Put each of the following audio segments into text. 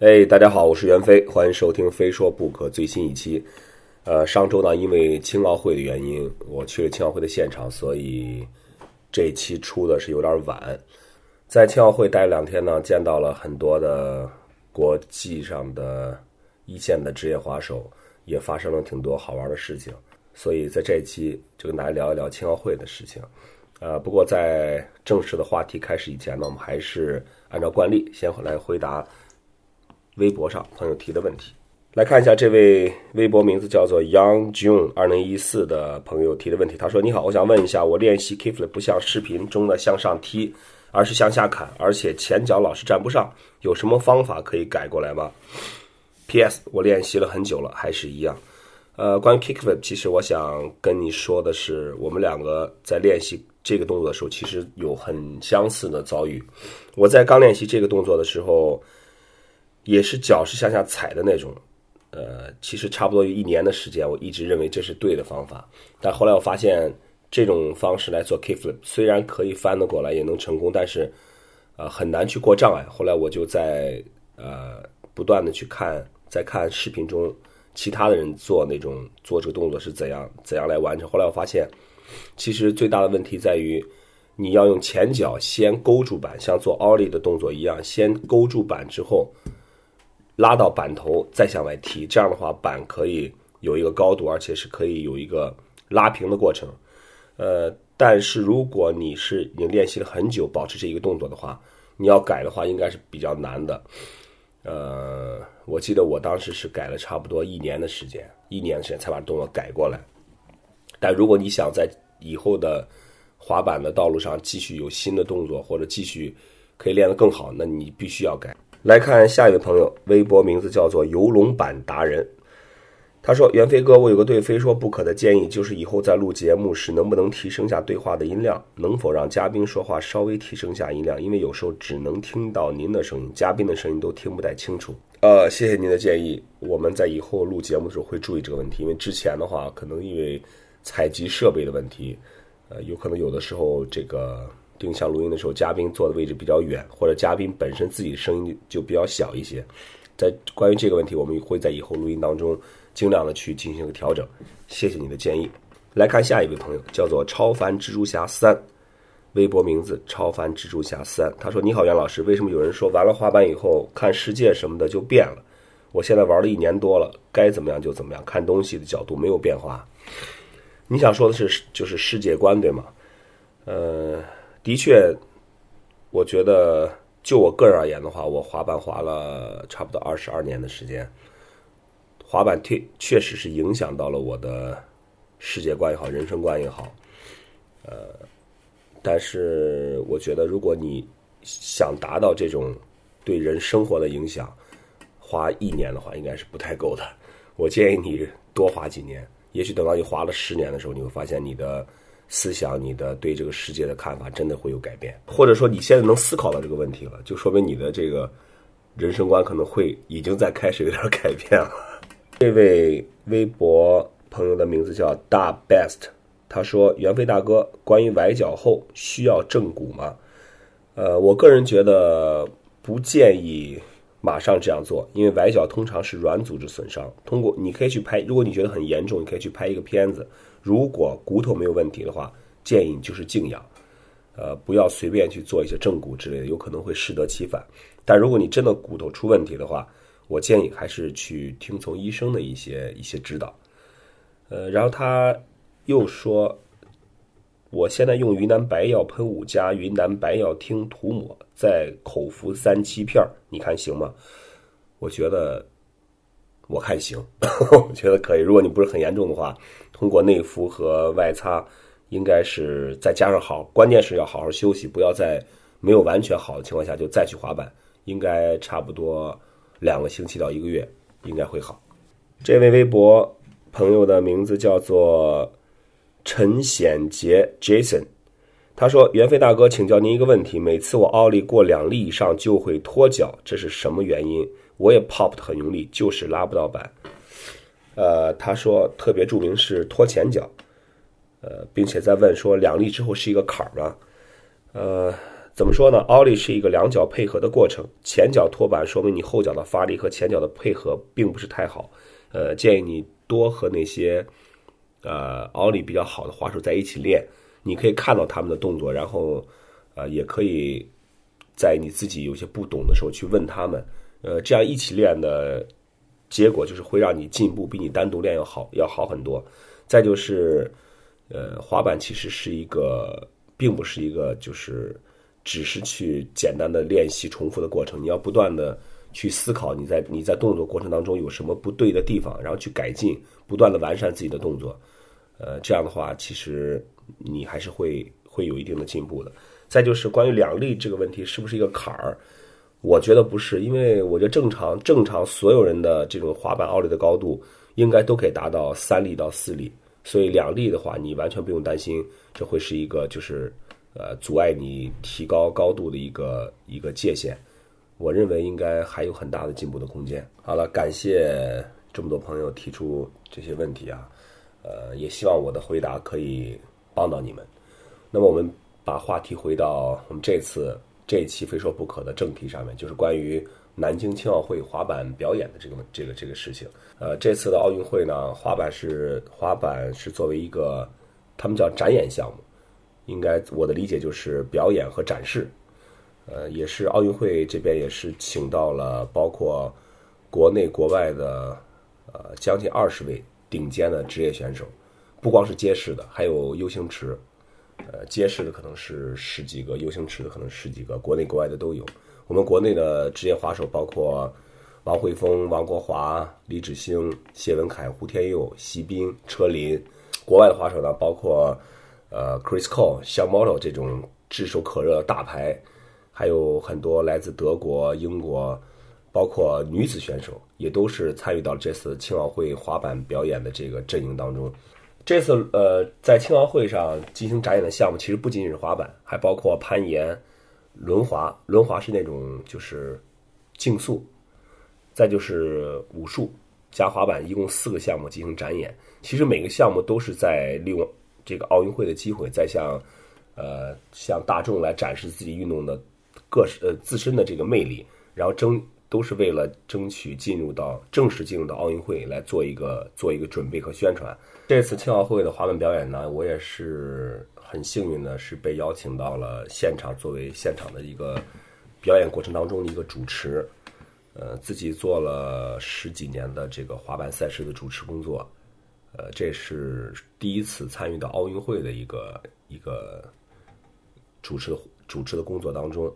哎，大家好，我是袁飞，欢迎收听《非说不可》最新一期。呃，上周呢，因为青奥会的原因，我去了青奥会的现场，所以这一期出的是有点晚。在青奥会待两天呢，见到了很多的国际上的一线的职业滑手，也发生了挺多好玩的事情。所以在这一期就跟大家聊一聊青奥会的事情。呃，不过在正式的话题开始以前呢，我们还是按照惯例先来回答。微博上朋友提的问题，来看一下这位微博名字叫做 Young June 二零一四的朋友提的问题。他说：“你好，我想问一下，我练习 Kickflip 不像视频中的向上踢，而是向下砍，而且前脚老是站不上，有什么方法可以改过来吗？”P.S. 我练习了很久了，还是一样。呃，关于 Kickflip，其实我想跟你说的是，我们两个在练习这个动作的时候，其实有很相似的遭遇。我在刚练习这个动作的时候。也是脚是向下踩的那种，呃，其实差不多有一年的时间，我一直认为这是对的方法。但后来我发现，这种方式来做 kickflip 虽然可以翻得过来，也能成功，但是，呃，很难去过障碍。后来我就在呃不断的去看，在看视频中其他的人做那种做这个动作是怎样怎样来完成。后来我发现，其实最大的问题在于，你要用前脚先勾住板，像做奥利的动作一样，先勾住板之后。拉到板头再向外踢，这样的话板可以有一个高度，而且是可以有一个拉平的过程。呃，但是如果你是已经练习了很久，保持这一个动作的话，你要改的话应该是比较难的。呃，我记得我当时是改了差不多一年的时间，一年的时间才把动作改过来。但如果你想在以后的滑板的道路上继续有新的动作，或者继续可以练得更好，那你必须要改。来看下一位朋友，微博名字叫做游龙板达人。他说：“袁飞哥，我有个对非说不可的建议，就是以后在录节目时，能不能提升下对话的音量？能否让嘉宾说话稍微提升下音量？因为有时候只能听到您的声音，嘉宾的声音都听不太清楚。”呃，谢谢您的建议，我们在以后录节目的时候会注意这个问题。因为之前的话，可能因为采集设备的问题，呃，有可能有的时候这个。定向录音的时候，嘉宾坐的位置比较远，或者嘉宾本身自己的声音就比较小一些。在关于这个问题，我们会在以后录音当中尽量的去进行个调整。谢谢你的建议。来看下一位朋友，叫做超凡蜘蛛侠三，微博名字超凡蜘蛛侠三。他说：“你好，袁老师，为什么有人说玩了滑板以后看世界什么的就变了？我现在玩了一年多了，该怎么样就怎么样，看东西的角度没有变化。你想说的是就是世界观对吗？呃。”的确，我觉得就我个人而言的话，我滑板滑了差不多二十二年的时间，滑板确确实是影响到了我的世界观也好，人生观也好。呃，但是我觉得，如果你想达到这种对人生活的影响，花一年的话，应该是不太够的。我建议你多滑几年，也许等到你滑了十年的时候，你会发现你的。思想，你的对这个世界的看法真的会有改变，或者说你现在能思考到这个问题了，就说明你的这个人生观可能会已经在开始有点改变了。这位微博朋友的名字叫大 best，他说：“袁飞大哥，关于崴脚后需要正骨吗？”呃，我个人觉得不建议马上这样做，因为崴脚通常是软组织损伤。通过你可以去拍，如果你觉得很严重，你可以去拍一个片子。如果骨头没有问题的话，建议你就是静养，呃，不要随便去做一些正骨之类的，有可能会适得其反。但如果你真的骨头出问题的话，我建议还是去听从医生的一些一些指导。呃，然后他又说，我现在用云南白药喷雾加云南白药听涂抹，再口服三七片你看行吗？我觉得。我看行，我觉得可以。如果你不是很严重的话，通过内服和外擦，应该是再加上好，关键是要好好休息，不要在没有完全好的情况下就再去滑板。应该差不多两个星期到一个月，应该会好。这位微博朋友的名字叫做陈显杰 Jason，他说：“袁飞大哥，请教您一个问题：每次我奥利过两粒以上就会脱脚，这是什么原因？”我也 pop 的很用力，就是拉不到板。呃，他说特别著名是拖前脚，呃，并且在问说两粒之后是一个坎儿吗？呃，怎么说呢？奥利是一个两脚配合的过程，前脚拖板说明你后脚的发力和前脚的配合并不是太好。呃，建议你多和那些呃奥利比较好的滑手在一起练，你可以看到他们的动作，然后呃也可以在你自己有些不懂的时候去问他们。呃，这样一起练的结果就是会让你进步，比你单独练要好要好很多。再就是，呃，滑板其实是一个，并不是一个就是。只是去简单的练习重复的过程，你要不断的去思考你在你在动作过程当中有什么不对的地方，然后去改进，不断的完善自己的动作。呃，这样的话，其实你还是会会有一定的进步的。再就是关于两力这个问题，是不是一个坎儿？我觉得不是，因为我觉得正常正常所有人的这种滑板奥利的高度应该都可以达到三力到四力，所以两力的话，你完全不用担心这会是一个就是。呃，阻碍你提高高度的一个一个界限，我认为应该还有很大的进步的空间。好了，感谢这么多朋友提出这些问题啊，呃，也希望我的回答可以帮到你们。那么，我们把话题回到我们这次这一期非说不可的正题上面，就是关于南京青奥会滑板表演的这个这个这个事情。呃，这次的奥运会呢，滑板是滑板是作为一个他们叫展演项目。应该我的理解就是表演和展示，呃，也是奥运会这边也是请到了包括国内国外的呃将近二十位顶尖的职业选手，不光是街式的，还有 U 型池，呃，街式的可能是十几个，U 型池的可能十几个，国内国外的都有。我们国内的职业滑手包括王慧峰、王国华、李芷星、谢文凯、胡天佑、席斌、车林，国外的滑手呢包括。呃，Chris Cole、小 Model 这种炙手可热的大牌，还有很多来自德国、英国，包括女子选手，也都是参与到这次青奥会滑板表演的这个阵营当中。这次呃，在青奥会上进行展演的项目，其实不仅仅是滑板，还包括攀岩、轮滑。轮滑是那种就是竞速，再就是武术加滑板，一共四个项目进行展演。其实每个项目都是在利用。这个奥运会的机会，在向，呃，向大众来展示自己运动的各呃自身的这个魅力，然后争都是为了争取进入到正式进入到奥运会来做一个做一个准备和宣传。这次青奥会的滑板表演呢，我也是很幸运的，是被邀请到了现场，作为现场的一个表演过程当中的一个主持。呃，自己做了十几年的这个滑板赛事的主持工作。呃，这是第一次参与到奥运会的一个一个主持主持的工作当中，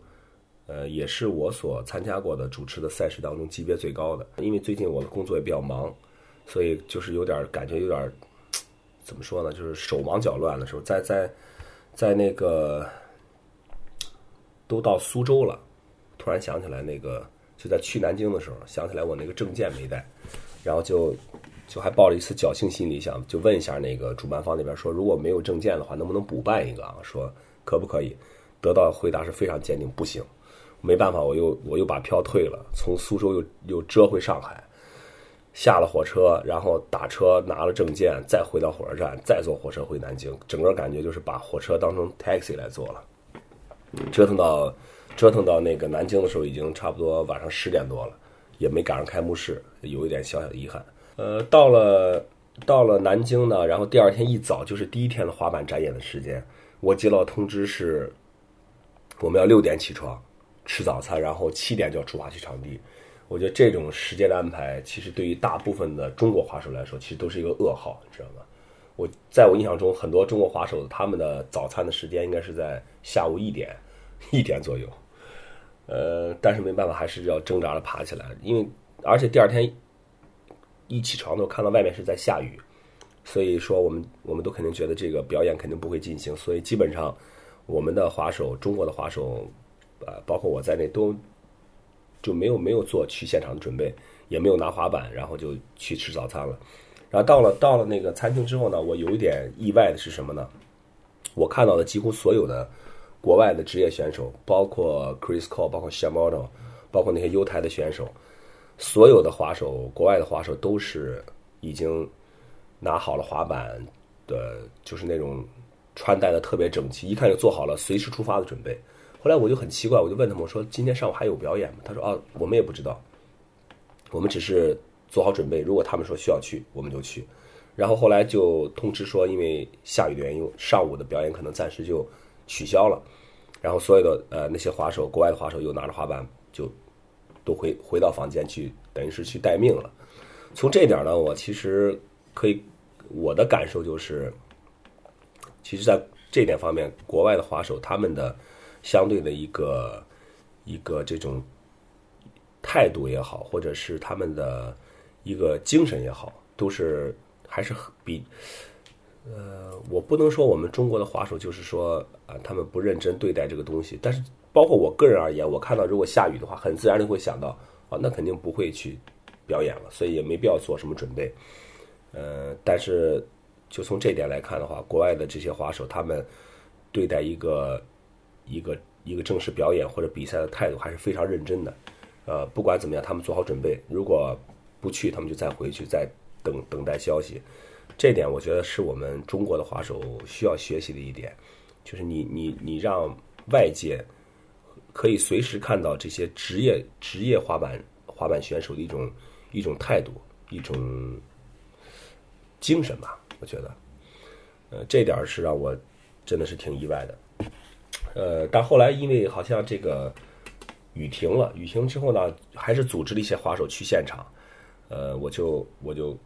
呃，也是我所参加过的主持的赛事当中级别最高的。因为最近我的工作也比较忙，所以就是有点感觉有点怎么说呢？就是手忙脚乱的时候，在在在那个都到苏州了，突然想起来那个就在去南京的时候，想起来我那个证件没带，然后就。就还抱了一丝侥幸心理，想就问一下那个主办方那边说，如果没有证件的话，能不能补办一个啊？说可不可以？得到回答是非常坚定，不行。没办法，我又我又把票退了，从苏州又又折回上海，下了火车，然后打车拿了证件，再回到火车站，再坐火车回南京。整个感觉就是把火车当成 taxi 来坐了。折腾到折腾到那个南京的时候，已经差不多晚上十点多了，也没赶上开幕式，有一点小小的遗憾。呃，到了到了南京呢，然后第二天一早就是第一天的滑板展演的时间。我接到通知是，我们要六点起床吃早餐，然后七点就要出发去场地。我觉得这种时间的安排，其实对于大部分的中国滑手来说，其实都是一个噩耗，你知道吗？我在我印象中，很多中国滑手他们的早餐的时间应该是在下午一点一点左右。呃，但是没办法，还是要挣扎着爬起来，因为而且第二天。一起床的时候看到外面是在下雨，所以说我们我们都肯定觉得这个表演肯定不会进行，所以基本上我们的滑手，中国的滑手，呃，包括我在内都就没有没有做去现场的准备，也没有拿滑板，然后就去吃早餐了。然后到了到了那个餐厅之后呢，我有一点意外的是什么呢？我看到的几乎所有的国外的职业选手，包括 Chris Cole，包括 Shimoda，包括那些 U 台的选手。所有的滑手，国外的滑手都是已经拿好了滑板的，就是那种穿戴的特别整齐，一看就做好了随时出发的准备。后来我就很奇怪，我就问他们，我说今天上午还有表演吗？他说啊，我们也不知道，我们只是做好准备，如果他们说需要去，我们就去。然后后来就通知说，因为下雨的原因，上午的表演可能暂时就取消了。然后所有的呃那些滑手，国外的滑手又拿着滑板就都回回到房间去，等于是去待命了。从这点呢，我其实可以我的感受就是，其实，在这点方面，国外的滑手他们的相对的一个一个这种态度也好，或者是他们的一个精神也好，都是还是比呃，我不能说我们中国的滑手就是说啊，他们不认真对待这个东西。但是，包括我个人而言，我看到如果下雨的话，很自然的会想到啊，那肯定不会去。表演了，所以也没必要做什么准备。呃，但是就从这点来看的话，国外的这些滑手，他们对待一个一个一个正式表演或者比赛的态度还是非常认真的。呃，不管怎么样，他们做好准备，如果不去，他们就再回去，再等等待消息。这点我觉得是我们中国的滑手需要学习的一点，就是你你你让外界可以随时看到这些职业职业滑板滑板选手的一种。一种态度，一种精神吧，我觉得，呃，这点是让我真的是挺意外的，呃，但后来因为好像这个雨停了，雨停之后呢，还是组织了一些滑手去现场，呃，我就我就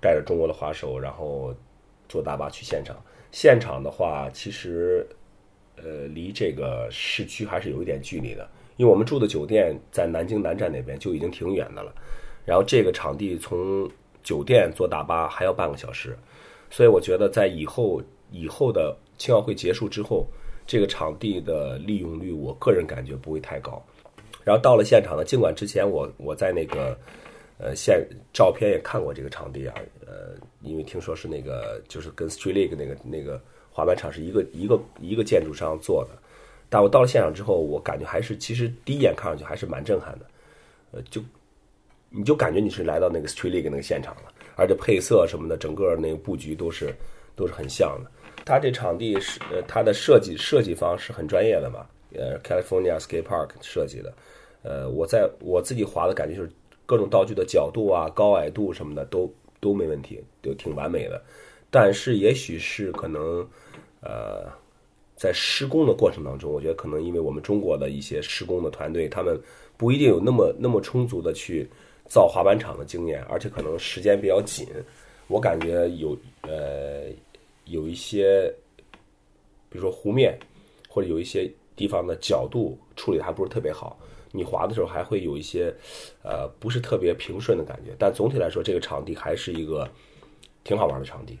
带着中国的滑手，然后坐大巴去现场。现场的话，其实呃，离这个市区还是有一点距离的，因为我们住的酒店在南京南站那边，就已经挺远的了。然后这个场地从酒店坐大巴还要半个小时，所以我觉得在以后以后的青奥会结束之后，这个场地的利用率，我个人感觉不会太高。然后到了现场呢，尽管之前我我在那个呃现照片也看过这个场地啊，呃，因为听说是那个就是跟 Street League 那个那个滑板场是一个一个一个建筑商做的，但我到了现场之后，我感觉还是其实第一眼看上去还是蛮震撼的，呃，就。你就感觉你是来到那个 Street League 那个现场了，而且配色什么的，整个那个布局都是都是很像的。它这场地是呃，它的设计设计方是很专业的嘛，呃，California Skate Park 设计的。呃，我在我自己滑的感觉就是各种道具的角度啊、高矮度什么的都都没问题，都挺完美的。但是也许是可能呃，在施工的过程当中，我觉得可能因为我们中国的一些施工的团队，他们不一定有那么那么充足的去。造滑板场的经验，而且可能时间比较紧，我感觉有呃有一些，比如说湖面或者有一些地方的角度处理还不是特别好，你滑的时候还会有一些呃不是特别平顺的感觉。但总体来说，这个场地还是一个挺好玩的场地。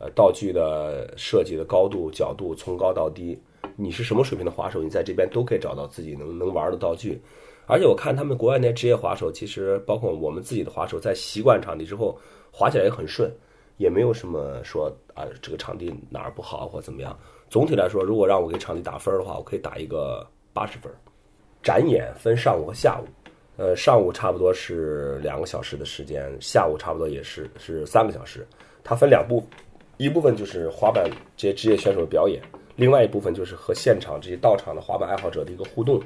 呃，道具的设计的高度角度从高到低，你是什么水平的滑手，你在这边都可以找到自己能能玩的道具。而且我看他们国外那些职业滑手，其实包括我们自己的滑手，在习惯场地之后，滑起来也很顺，也没有什么说啊这个场地哪儿不好或怎么样。总体来说，如果让我给场地打分的话，我可以打一个八十分。展演分上午和下午，呃，上午差不多是两个小时的时间，下午差不多也是是三个小时。它分两部，一部分就是滑板这些职业选手的表演，另外一部分就是和现场这些到场的滑板爱好者的一个互动。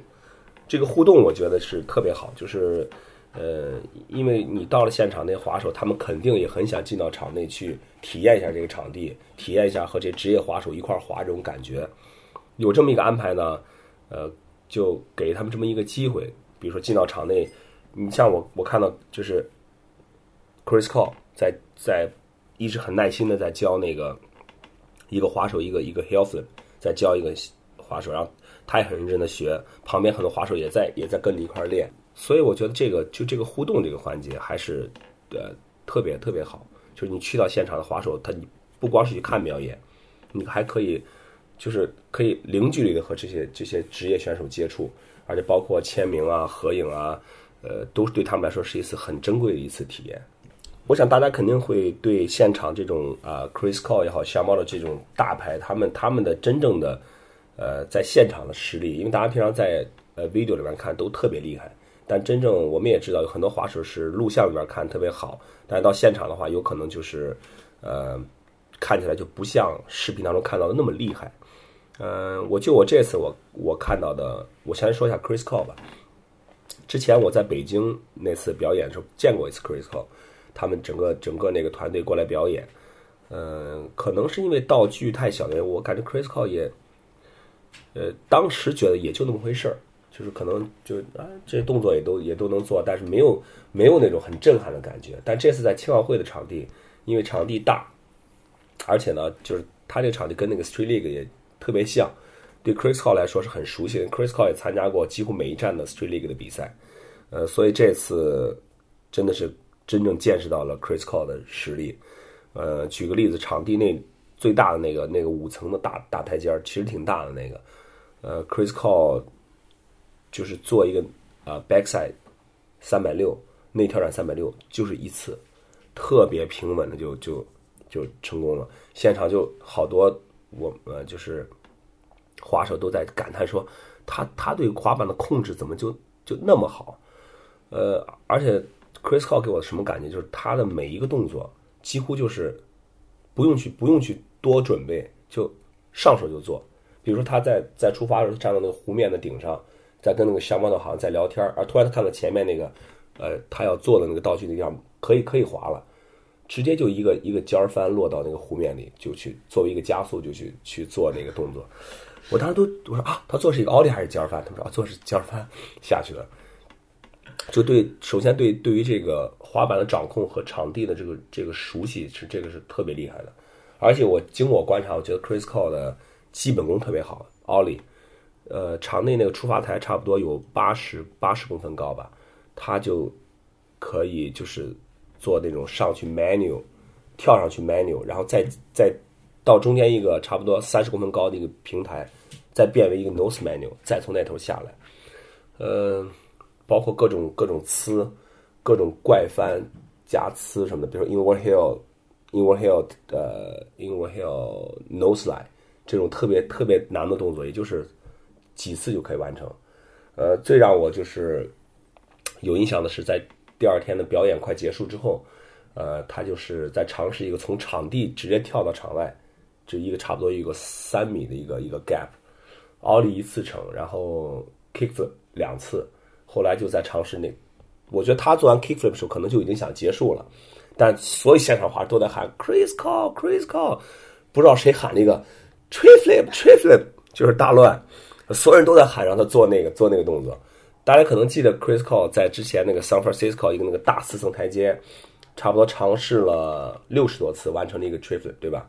这个互动我觉得是特别好，就是，呃，因为你到了现场，那滑手他们肯定也很想进到场内去体验一下这个场地，体验一下和这职业滑手一块滑这种感觉。有这么一个安排呢，呃，就给他们这么一个机会。比如说进到场内，你像我，我看到就是 Chris Cole 在在一直很耐心的在教那个一个滑手一个一个 Healy 在教一个滑手，然后。他也很认真的学，旁边很多滑手也在也在跟着一块练，所以我觉得这个就这个互动这个环节还是呃特别特别好。就是你去到现场的滑手，他你不光是去看表演，你还可以就是可以零距离的和这些这些职业选手接触，而且包括签名啊、合影啊，呃，都对他们来说是一次很珍贵的一次体验。我想大家肯定会对现场这种啊，Chris Cole 也好，夏猫的这种大牌，他们他们的真正的。呃，在现场的实力，因为大家平常在呃 video 里面看都特别厉害，但真正我们也知道有很多滑手是录像里面看特别好，但是到现场的话，有可能就是呃看起来就不像视频当中看到的那么厉害。嗯，我就我这次我我看到的，我先说一下 Chris Cole 吧。之前我在北京那次表演的时候见过一次 Chris Cole，他们整个整个那个团队过来表演。嗯，可能是因为道具太小的原因，我感觉 Chris Cole 也，呃，当时觉得也就那么回事儿，就是可能就啊这些动作也都也都能做，但是没有没有那种很震撼的感觉。但这次在青奥会的场地，因为场地大，而且呢，就是他这个场地跟那个 Street League 也特别像，对 Chris Cole 来说是很熟悉的。Chris Cole 也参加过几乎每一站的 Street League 的比赛，呃，所以这次真的是真正见识到了 Chris Cole 的实力。呃，举个例子，场地内最大的那个那个五层的大大台阶，其实挺大的那个。呃，Chris Cole 就是做一个啊 backside 三百六内跳转三百六，就是一次特别平稳的就就就成功了。现场就好多我呃就是滑手都在感叹说，他他对滑板的控制怎么就就那么好？呃，而且 Chris Cole 给我的什么感觉？就是他的每一个动作。几乎就是不用去不用去多准备，就上手就做。比如说他在在出发的时候站到那个湖面的顶上，在跟那个小猫头好像在聊天而突然他看到前面那个呃他要做的那个道具那地方可以可以滑了，直接就一个一个尖翻落到那个湖面里，就去作为一个加速就去去做那个动作。我当时都我说啊，他做是一个奥利还是尖翻？他们说啊，做是尖翻下去的。就对，首先对对于这个滑板的掌控和场地的这个这个熟悉是这个是特别厉害的，而且我经过观察，我觉得 Chris Cole 的基本功特别好。奥利，呃，场内那个出发台差不多有八十八十公分高吧，他就可以就是做那种上去 manual，跳上去 manual，然后再再到中间一个差不多三十公分高的一个平台，再变为一个 nose manual，再从那头下来，呃。包括各种各种呲，各种怪翻加呲什么的，比如说 inward hill、inward hill 呃 inward hill nose slide 这种特别特别难的动作，也就是几次就可以完成。呃，最让我就是有印象的是，在第二天的表演快结束之后，呃，他就是在尝试一个从场地直接跳到场外，就一个差不多一个三米的一个一个 gap，奥利一次成，然后 kickflip 两次。后来就在尝试那，我觉得他做完 kickflip 的时候，可能就已经想结束了，但所有现场滑都在喊 Chris Call，Chris Call，不知道谁喊了一个 tree flip，tree flip，就是大乱，所有人都在喊让他做那个做那个动作。大家可能记得 Chris Cole 在之前那个 San Francisco 一个那个大四层台阶，差不多尝试了六十多次完成了一个 t r i p l i p 对吧？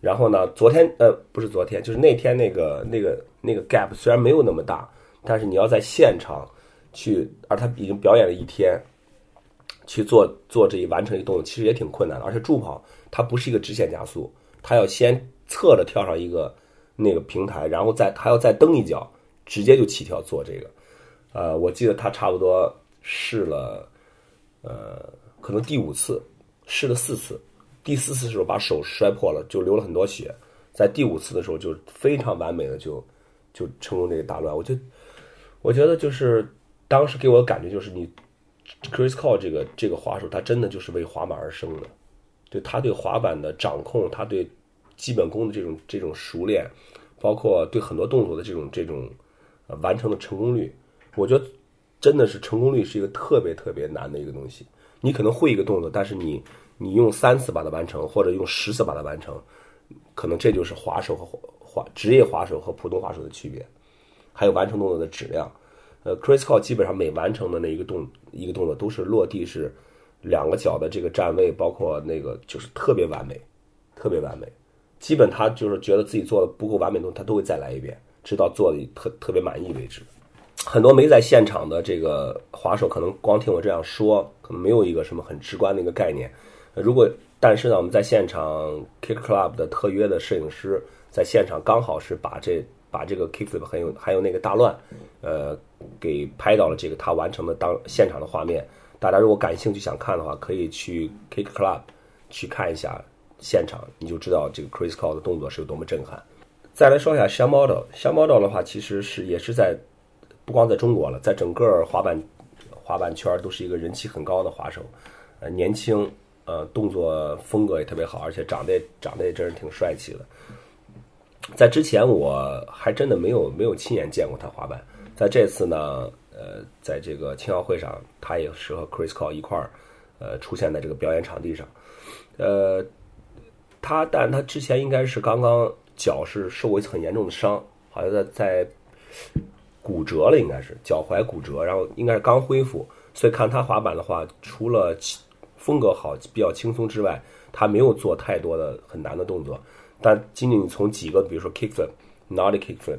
然后呢，昨天呃不是昨天，就是那天那个那个那个 gap 虽然没有那么大，但是你要在现场。去，而他已经表演了一天，去做做这一完成一个动作，其实也挺困难的。而且助跑它不是一个直线加速，它要先侧着跳上一个那个平台，然后再还要再蹬一脚，直接就起跳做这个。呃，我记得他差不多试了，呃，可能第五次试了四次，第四次的时候把手摔破了，就流了很多血。在第五次的时候就非常完美的就就成功这个打乱。我就我觉得就是。当时给我的感觉就是，你 Chris Cole 这个这个滑手，他真的就是为滑板而生的。对他对滑板的掌控，他对基本功的这种这种熟练，包括对很多动作的这种这种呃完成的成功率，我觉得真的是成功率是一个特别特别难的一个东西。你可能会一个动作，但是你你用三次把它完成，或者用十次把它完成，可能这就是滑手和滑职业滑手和普通滑手的区别，还有完成动作的质量。呃，Chris Cole 基本上每完成的那一个动一个动作都是落地是两个脚的这个站位，包括那个就是特别完美，特别完美。基本他就是觉得自己做的不够完美的东西，他都会再来一遍，直到做的特特别满意为止。很多没在现场的这个滑手，可能光听我这样说，可能没有一个什么很直观的一个概念。如果但是呢，我们在现场 Kick Club 的特约的摄影师在现场刚好是把这把这个 Kickflip 还有还有那个大乱，呃。给拍到了这个他完成的当现场的画面，大家如果感兴趣想看的话，可以去 Kick Club 去看一下现场，你就知道这个 Chris Cole 的动作是有多么震撼。再来说一下 s h a m Model，s h a m Model 的话其实是也是在不光在中国了，在整个滑板滑板圈都是一个人气很高的滑手，呃，年轻，呃，动作风格也特别好，而且长得长得也真是挺帅气的。在之前我还真的没有没有亲眼见过他滑板，在这次呢，呃，在这个青奥会上，他也是和 Chris Cole 一块儿，呃，出现在这个表演场地上，呃，他但他之前应该是刚刚脚是受过一次很严重的伤，好像在在骨折了，应该是脚踝骨折，然后应该是刚恢复，所以看他滑板的话，除了风格好、比较轻松之外，他没有做太多的很难的动作。但仅仅从几个，比如说 kickflip、naughty kickflip，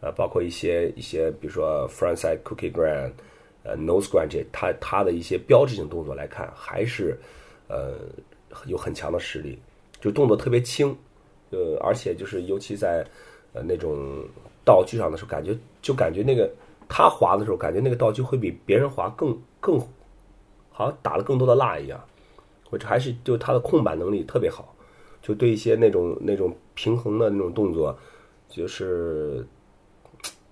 呃，包括一些一些，比如说 frontside cookie grind，呃，nose grind，这他他的一些标志性动作来看，还是呃有很强的实力，就动作特别轻，呃，而且就是尤其在呃那种道具上的时候，感觉就感觉那个他滑的时候，感觉那个道具会比别人滑更更好像打了更多的蜡一样，或者还是就他的控板能力特别好。就对一些那种那种平衡的那种动作，就是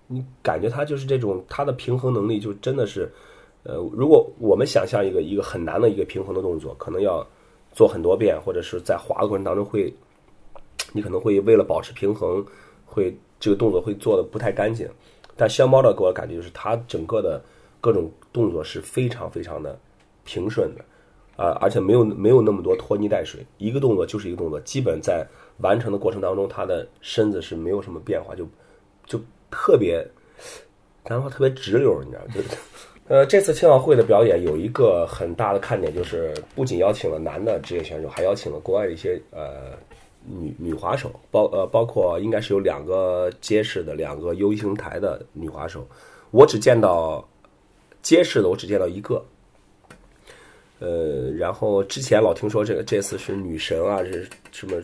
你感觉他就是这种他的平衡能力就真的是，呃，如果我们想象一个一个很难的一个平衡的动作，可能要做很多遍，或者是在滑的过程当中会，你可能会为了保持平衡，会这个动作会做的不太干净。但香猫的给我感觉就是他整个的各种动作是非常非常的平顺的。啊，而且没有没有那么多拖泥带水，一个动作就是一个动作，基本在完成的过程当中，他的身子是没有什么变化，就就特别，然后特别直溜，你知道？就呃，这次青奥会的表演有一个很大的看点，就是不仅邀请了男的职业选手，还邀请了国外的一些呃女女滑手，包呃包括应该是有两个街式的，两个 U 型台的女滑手，我只见到街式的，我只见到一个。呃，然后之前老听说这个这次是女神啊，是什么？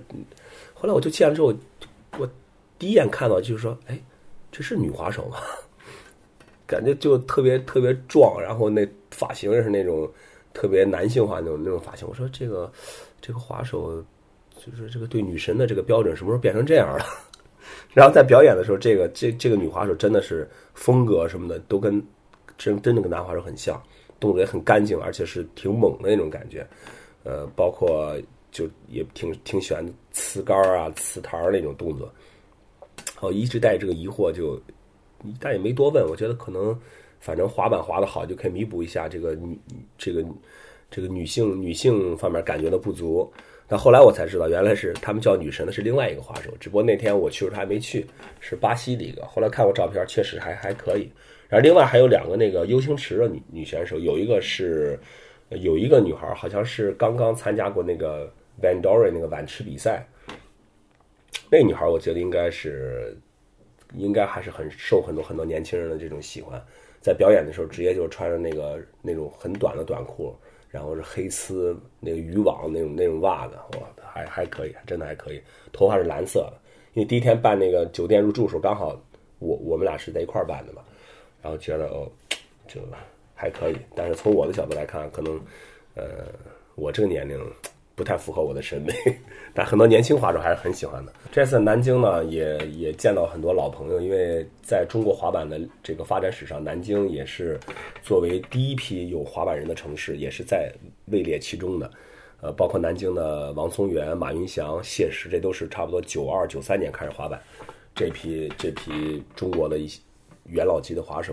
后来我就见了之后，我第一眼看到就是说，哎，这是女滑手吗？感觉就特别特别壮，然后那发型是那种特别男性化那种那种发型。我说这个这个滑手，就是这个对女神的这个标准什么时候变成这样了？然后在表演的时候，这个这这个女滑手真的是风格什么的都跟真真的跟男滑手很像。动作也很干净，而且是挺猛的那种感觉，呃，包括就也挺挺喜欢呲杆啊、呲台那种动作。我一直带这个疑惑，就但也没多问。我觉得可能反正滑板滑的好，就可以弥补一下这个女这个这个女性女性方面感觉的不足。但后来我才知道，原来是他们叫女神的是另外一个滑手，只不过那天我去时候还没去，是巴西的一个。后来看过照片，确实还还可以。然后另外还有两个那个 U 型池的女女选手，有一个是有一个女孩，好像是刚刚参加过那个 Van Dory 那个碗池比赛。那女孩我觉得应该是应该还是很受很多很多年轻人的这种喜欢。在表演的时候，直接就穿着那个那种很短的短裤，然后是黑丝那个渔网那种那种袜子，哇，还还可以，真的还可以。头发是蓝色的，因为第一天办那个酒店入住时候，刚好我我们俩是在一块办的嘛。然后觉得哦，就还可以，但是从我的角度来看，可能，呃，我这个年龄不太符合我的审美，但很多年轻滑手还是很喜欢的。这次南京呢，也也见到很多老朋友，因为在中国滑板的这个发展史上，南京也是作为第一批有滑板人的城市，也是在位列其中的。呃，包括南京的王松元、马云祥、谢石，这都是差不多九二、九三年开始滑板，这批这批中国的一些。元老级的滑手，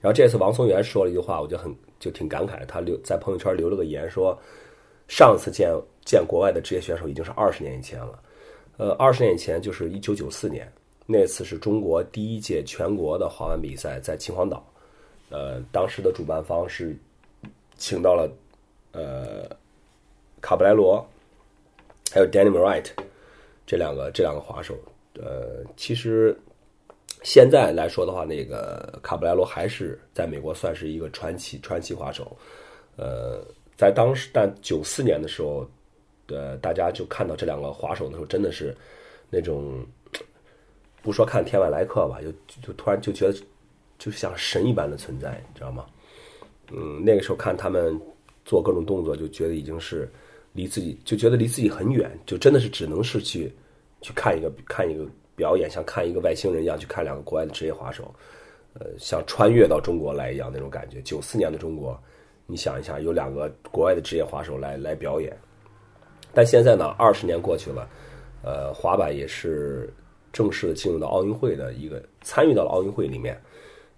然后这次王松元说了一句话，我就很就挺感慨。他留在朋友圈留了个言，说上次见见国外的职业选手已经是二十年以前了。呃，二十年以前就是一九九四年，那次是中国第一届全国的滑板比赛在秦皇岛。呃，当时的主办方是请到了呃卡布莱罗还有 Danny Wright 这两个这两个滑手。呃，其实。现在来说的话，那个卡布莱罗还是在美国算是一个传奇传奇滑手。呃，在当时，但九四年的时候，呃，大家就看到这两个滑手的时候，真的是那种 不说看天外来客吧，就就突然就觉得就像神一般的存在，你知道吗？嗯，那个时候看他们做各种动作，就觉得已经是离自己就觉得离自己很远，就真的是只能是去去看一个看一个。表演像看一个外星人一样去看两个国外的职业滑手，呃，像穿越到中国来一样那种感觉。九四年的中国，你想一下，有两个国外的职业滑手来来表演。但现在呢，二十年过去了，呃，滑板也是正式的进入到奥运会的一个参与到了奥运会里面。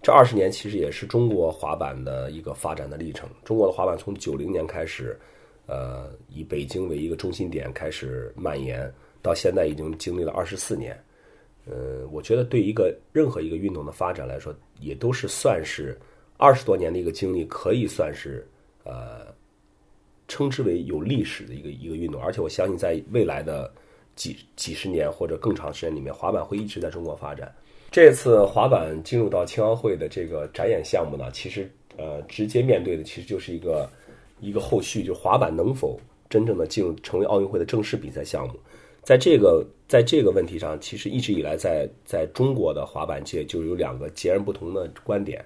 这二十年其实也是中国滑板的一个发展的历程。中国的滑板从九零年开始，呃，以北京为一个中心点开始蔓延，到现在已经经历了二十四年。呃，我觉得对一个任何一个运动的发展来说，也都是算是二十多年的一个经历，可以算是呃，称之为有历史的一个一个运动。而且我相信，在未来的几几十年或者更长时间里面，滑板会一直在中国发展。这次滑板进入到青奥会的这个展演项目呢，其实呃，直接面对的其实就是一个一个后续，就滑板能否真正的进入成为奥运会的正式比赛项目。在这个在这个问题上，其实一直以来在在中国的滑板界就有两个截然不同的观点，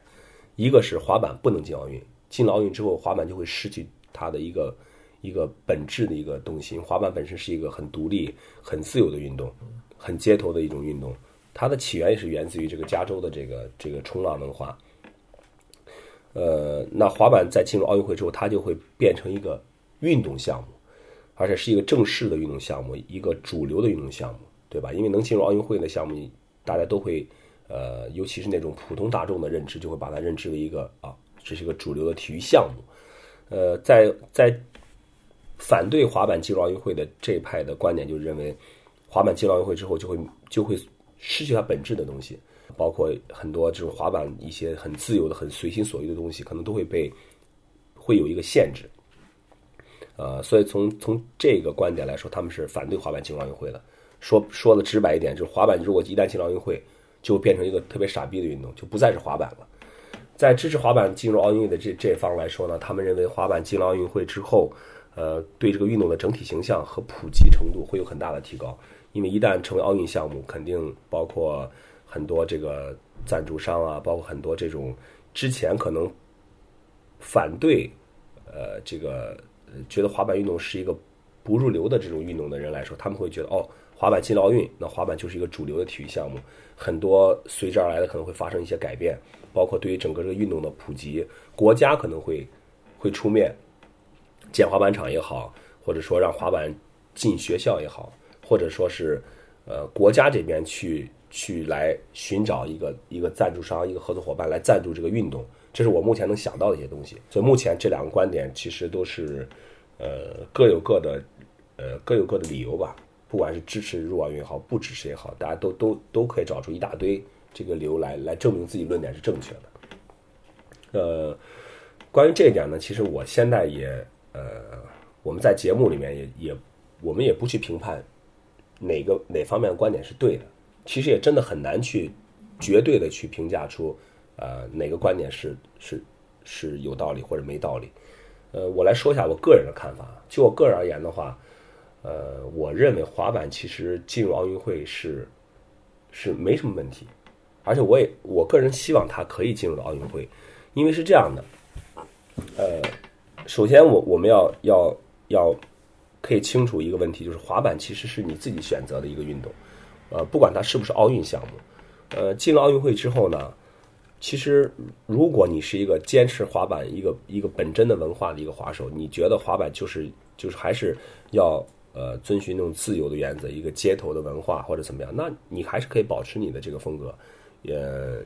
一个是滑板不能进奥运，进了奥运之后，滑板就会失去它的一个一个本质的一个东西。滑板本身是一个很独立、很自由的运动，很街头的一种运动，它的起源也是源自于这个加州的这个这个冲浪文化。呃，那滑板在进入奥运会之后，它就会变成一个运动项目。而且是一个正式的运动项目，一个主流的运动项目，对吧？因为能进入奥运会的项目，大家都会，呃，尤其是那种普通大众的认知，就会把它认知为一个啊，这是一个主流的体育项目。呃，在在反对滑板进入奥运会的这一派的观点，就认为滑板进入奥运会之后，就会就会失去它本质的东西，包括很多这种滑板一些很自由的、很随心所欲的东西，可能都会被会有一个限制。呃，所以从从这个观点来说，他们是反对滑板进入奥运会的。说说的直白一点，就是滑板如果一旦进入奥运会，就变成一个特别傻逼的运动，就不再是滑板了。在支持滑板进入奥运会的这这一方来说呢，他们认为滑板进了奥运会之后，呃，对这个运动的整体形象和普及程度会有很大的提高。因为一旦成为奥运项目，肯定包括很多这个赞助商啊，包括很多这种之前可能反对呃这个。觉得滑板运动是一个不入流的这种运动的人来说，他们会觉得哦，滑板进了奥运，那滑板就是一个主流的体育项目。很多随之而来的可能会发生一些改变，包括对于整个这个运动的普及，国家可能会会出面建滑板场也好，或者说让滑板进学校也好，或者说是呃国家这边去去来寻找一个一个赞助商、一个合作伙伴来赞助这个运动。这是我目前能想到的一些东西，所以目前这两个观点其实都是，呃，各有各的，呃，各有各的理由吧。不管是支持入奥运也好，不支持也好，大家都都都可以找出一大堆这个理由来来证明自己论点是正确的。呃，关于这一点呢，其实我现在也，呃，我们在节目里面也也，我们也不去评判哪个哪方面的观点是对的，其实也真的很难去绝对的去评价出。呃，哪个观点是是是有道理或者没道理？呃，我来说一下我个人的看法。就我个人而言的话，呃，我认为滑板其实进入奥运会是是没什么问题，而且我也我个人希望他可以进入到奥运会，因为是这样的。呃，首先我我们要要要可以清楚一个问题，就是滑板其实是你自己选择的一个运动，呃，不管它是不是奥运项目，呃，进了奥运会之后呢？其实，如果你是一个坚持滑板一个一个本真的文化的一个滑手，你觉得滑板就是就是还是要呃遵循那种自由的原则，一个街头的文化或者怎么样，那你还是可以保持你的这个风格。呃，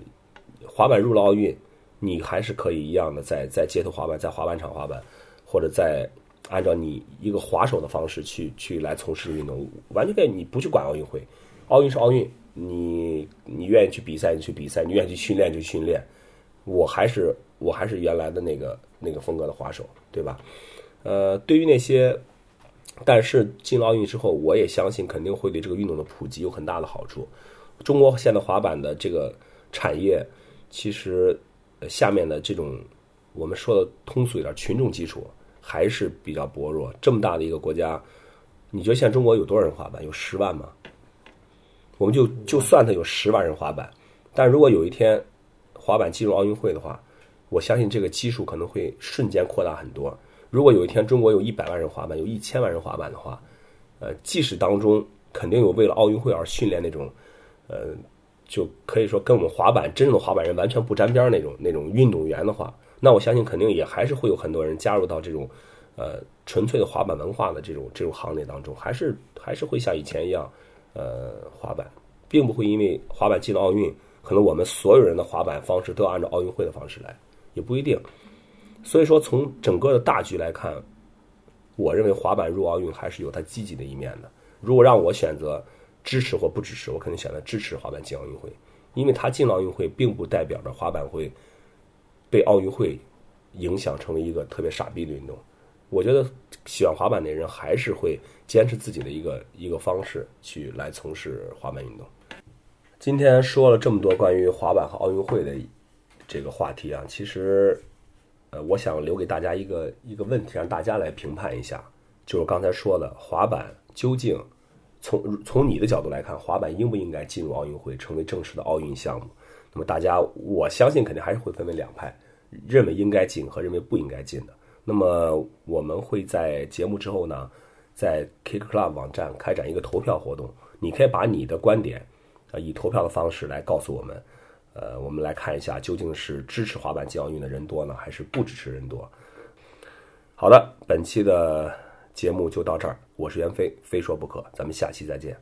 滑板入了奥运，你还是可以一样的在在街头滑板，在滑板场滑板，或者在按照你一个滑手的方式去去来从事运动，完全可以，你不去管奥运会，奥运是奥运。你你愿意去比赛，你去比赛；你愿意去训练，就训练。我还是我还是原来的那个那个风格的滑手，对吧？呃，对于那些，但是进了奥运之后，我也相信肯定会对这个运动的普及有很大的好处。中国现在滑板的这个产业，其实下面的这种我们说的通俗一点，群众基础还是比较薄弱。这么大的一个国家，你觉得现在中国有多少人滑板？有十万吗？我们就就算他有十万人滑板，但如果有一天滑板进入奥运会的话，我相信这个基数可能会瞬间扩大很多。如果有一天中国有一百万人滑板，有一千万人滑板的话，呃，即使当中肯定有为了奥运会而训练那种，呃，就可以说跟我们滑板真正的滑板人完全不沾边那种那种运动员的话，那我相信肯定也还是会有很多人加入到这种呃纯粹的滑板文化的这种这种行列当中，还是还是会像以前一样。呃，滑板，并不会因为滑板进了奥运，可能我们所有人的滑板方式都要按照奥运会的方式来，也不一定。所以说，从整个的大局来看，我认为滑板入奥运还是有它积极的一面的。如果让我选择支持或不支持，我肯定选择支持滑板进奥运会，因为他进了奥运会，并不代表着滑板会被奥运会影响成为一个特别傻逼的运动。我觉得喜欢滑板的人还是会坚持自己的一个一个方式去来从事滑板运动。今天说了这么多关于滑板和奥运会的这个话题啊，其实，呃，我想留给大家一个一个问题，让大家来评判一下，就是刚才说的滑板究竟从从你的角度来看，滑板应不应该进入奥运会，成为正式的奥运项目？那么大家，我相信肯定还是会分为两派，认为应该进和认为不应该进的。那么我们会在节目之后呢，在 Kick Club 网站开展一个投票活动，你可以把你的观点，啊，以投票的方式来告诉我们，呃，我们来看一下究竟是支持滑板进奥运的人多呢，还是不支持人多？好的，本期的节目就到这儿我是袁飞非说不可咱们下期再见。